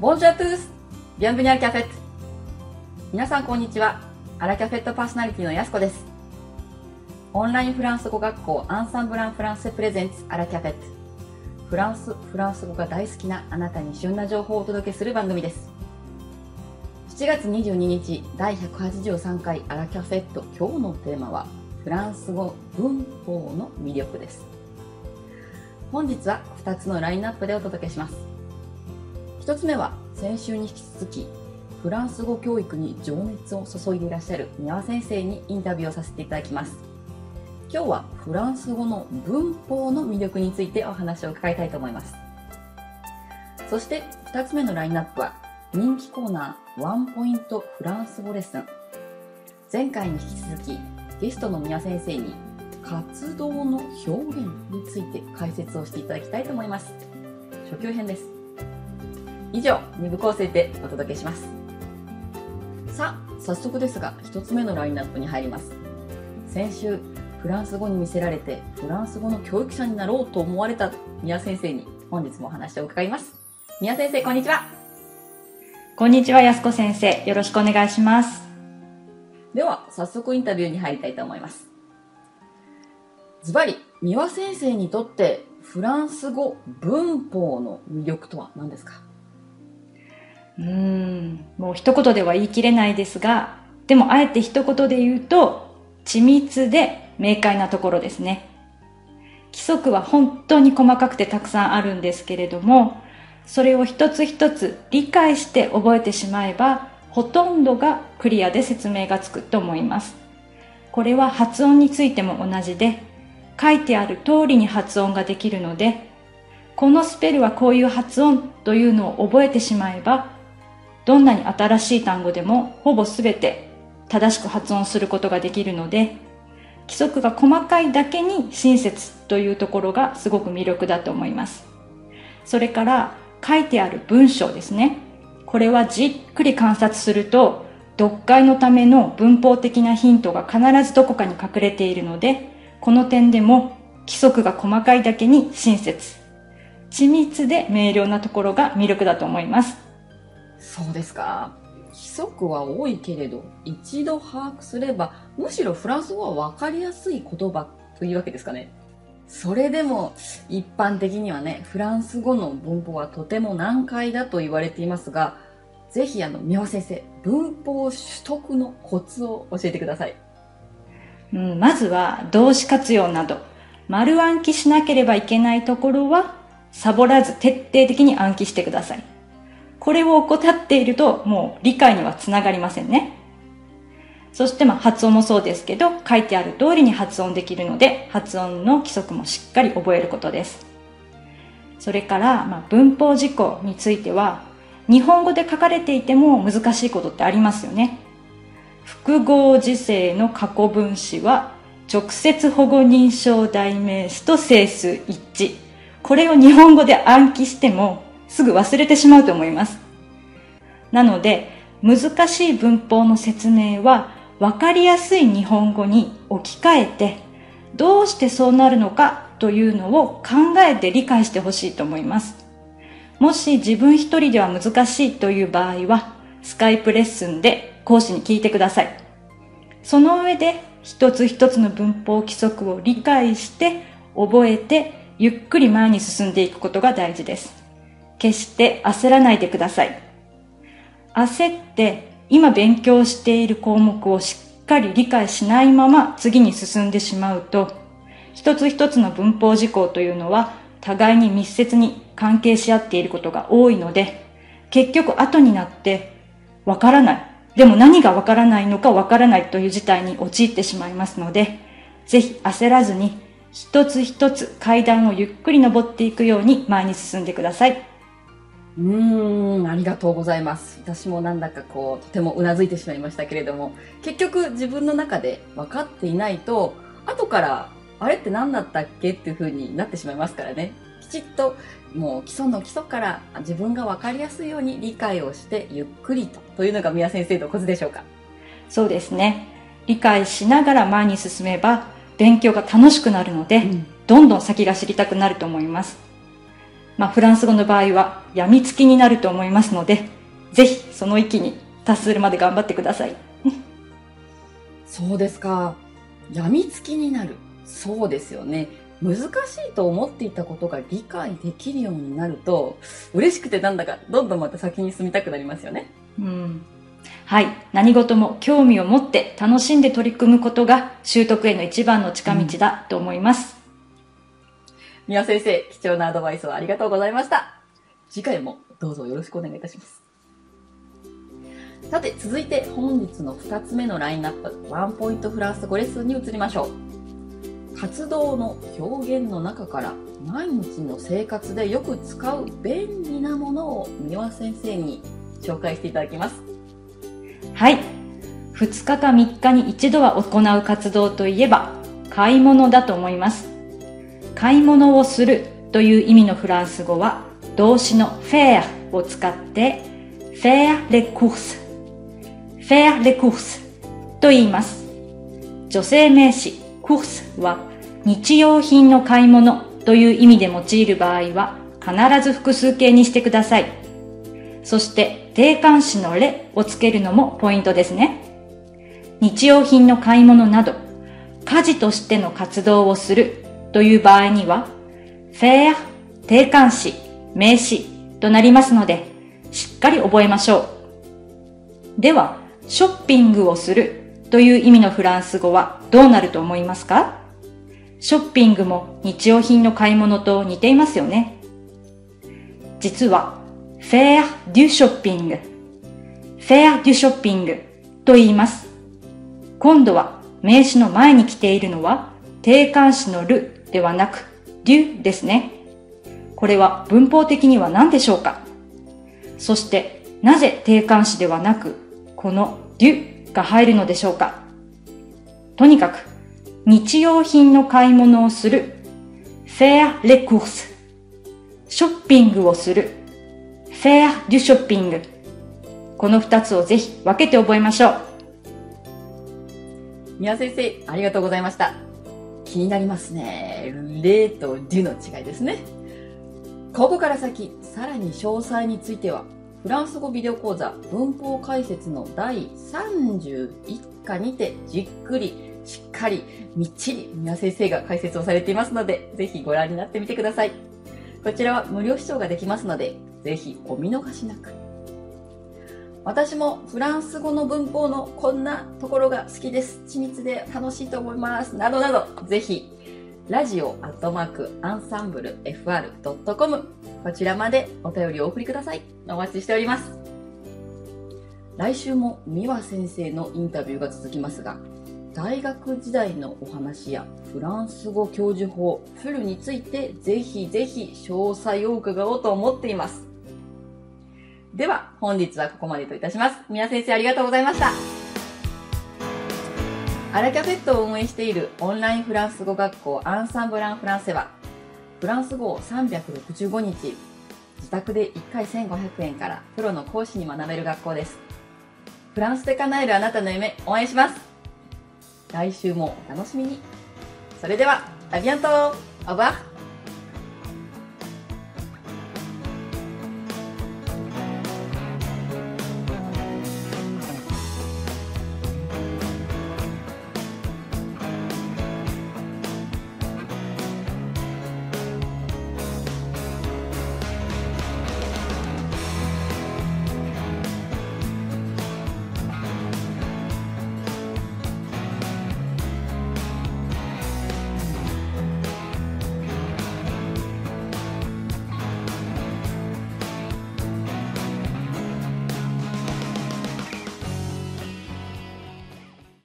ボンジュアトゥースビアンブニャルキャフェット。皆さんこんにちは。アラキャフェットパーソナリティのやすこです。オンラインフランス語学校アンサンブランフランスプレゼンツアラキャフェット。フランス、フランス語が大好きなあなたに旬な情報をお届けする番組です。7月22日第183回アラキャフェット。今日のテーマはフランス語文法の魅力です。本日は2つのラインナップでお届けします。1つ目は先週に引き続きフランス語教育に情熱を注いでいらっしゃる宮輪先生にインタビューをさせていただきます。今日はフランス語の文法の魅力についてお話を伺いたいと思います。そして2つ目のラインナップは人気コーナーワンポイントフランス語レッスン。前回に引き続きゲストの宮先生に活動の表現について解説をしていただきたいと思います。初級編です。以上2部構成でお届けします。さあ早速ですが1つ目のラインナップに入ります。先週フランス語に見せられてフランス語の教育者になろうと思われた宮先生に本日もお話を伺います。宮先生こんにちは。こんにちは安子先生。よろしくお願いします。では早速インタビューに入りたいと思います。ズバリ三輪先生にとってフランス語文法の魅力とは何ですか？うん。もう一言では言い切れないですがでもあえて一言で言うと緻密で明快なところですね。規則は本当に細かくてたくさんあるんですけれどもそれを一つ一つ理解して覚えてしまえばほとんどがクリアで説明がつくと思います。これは発音についても同じで書いてある通りに発音ができるのでこのスペルはこういう発音というのを覚えてしまえばどんなに新しい単語でもほぼすべて正しく発音することができるので規則が細かいだけに親切というところがすごく魅力だと思います。それから書いてある文章ですね。これはじっくり観察すると読解のための文法的なヒントが必ずどこかに隠れているのでこの点でも規則が細かいだけに親切。緻密で明瞭なところが魅力だと思います。そうですか？規則は多いけれど一度把握すればむしろフランス語は分かりやすい言葉というわけですかね。それでも一般的にはねフランス語の文法はとても難解だと言われていますがぜひあの三輪先生文法取得のコツを教えてください。うん、まずは動詞活用など丸暗記しなければいけないところはサボらず徹底的に暗記してください。これを怠っているともう理解にはつながりませんね。そしてまあ発音もそうですけど書いてある通りに発音できるので発音の規則もしっかり覚えることです。それからまあ文法事項については日本語で書かれていても難しいことってありますよね。複合時世の過去分詞は直接保護認証代名詞と整数一致。これを日本語で暗記してもすぐ忘れてしまうと思います。なので難しい文法の説明は分かりやすい日本語に置き換えてどうしてそうなるのかというのを考えて理解してほしいと思います。もし自分一人では難しいという場合はスカイプレッスンで講師に聞いてください。その上で一つ一つの文法規則を理解して覚えてゆっくり前に進んでいくことが大事です。決して焦らないでください。焦って今勉強している項目をしっかり理解しないまま次に進んでしまうと一つ一つの文法事項というのは互いに密接に関係し合っていることが多いので結局後になってわからないでも何がわからないのかわからないという事態に陥ってしまいますので、ぜひ焦らずに一つ一つ階段をゆっくり登っていくように前に進んでください。うーん、ありがとうございます。私もなんだかこう、とてもうなずいてしまいましたけれども、結局自分の中で分かっていないと、後から、あれって何だったっけっていう風になってしまいますからね。きちっと、もう基礎の基礎から自分が分かりやすいように理解をして、ゆっくりと、というのが宮先生のコツでしょうか。そうですね。理解しながら前に進めば、勉強が楽しくなるので、うんどんどん先が知りたくなると思います。まあ、フランス語の場合は、病みつきになると思いますので、ぜひその域に達するまで頑張ってください。そうですか。病みつきになる。そうですよね。難しいと思っていたことが理解できるようになると、嬉しくてなんだかどんどんまた先に進みたくなりますよね。うん。はい。何事も興味を持って楽しんで取り組むことが習得への一番の近道だと思います。うん、宮先生、貴重なアドバイスをありがとうございました。次回もどうぞよろしくお願いいたします。さて、続いて本日の2つ目のラインナップ、ワンポイントフランス語レッスンに移りましょう。活動の表現の中から毎日の生活でよく使う便利なものを三輪先生に紹介していただきます。はい。2日か3日に一度は行う活動といえば買い物だと思います。買い物をするという意味のフランス語は動詞の faire を使って faire les courses faire les courses と言います。女性名詞 course は日用品の買い物という意味で用いる場合は必ず複数形にしてください。そして定冠詞のレをつけるのもポイントですね。日用品の買い物など家事としての活動をするという場合には faire 定冠詞、名詞となりますのでしっかり覚えましょう。では、ショッピングをするという意味のフランス語はどうなると思いますか？ショッピングも日用品の買い物と似ていますよね。実は、faire du shopping, faire du shopping と言います。今度は名詞の前に来ているのは定冠詞のるではなく du ですね。これは文法的には何でしょうか？そしてなぜ定冠詞ではなくこの du が入るのでしょうか？とにかく日用品の買い物をする faire les courses ショッピングをする faire du shopping この二つをぜひ分けて覚えましょう。宮先生ありがとうございました。気になりますね例とデュの違いですねここから先さらに詳細についてはフランス語ビデオ講座文法解説の第31課にてじっくりしっかり、みっちり、宮先生が解説をされていますので、ぜひご覧になってみてください。こちらは無料視聴ができますので、ぜひお見逃しなく。私もフランス語の文法のこんなところが好きです。緻密で楽しいと思います。などなど、ぜひ、ラジオアットマークアンサンブル FR.com こちらまでお便りをお送りください。お待ちしております。来週も三輪先生のインタビューが続きますが、大学時代のお話やフランス語教授法フルについてぜひぜひ詳細を伺おうと思っています。では本日はここまでといたします。宮先生ありがとうございました。アラキャフェットを運営しているオンラインフランス語学校アンサンブランフランセはフランス語を365日自宅で1回1500円からプロの講師に学べる学校です。フランスで叶えるあなたの夢応援します。来週もお楽しみに。それでは、アビアントオバー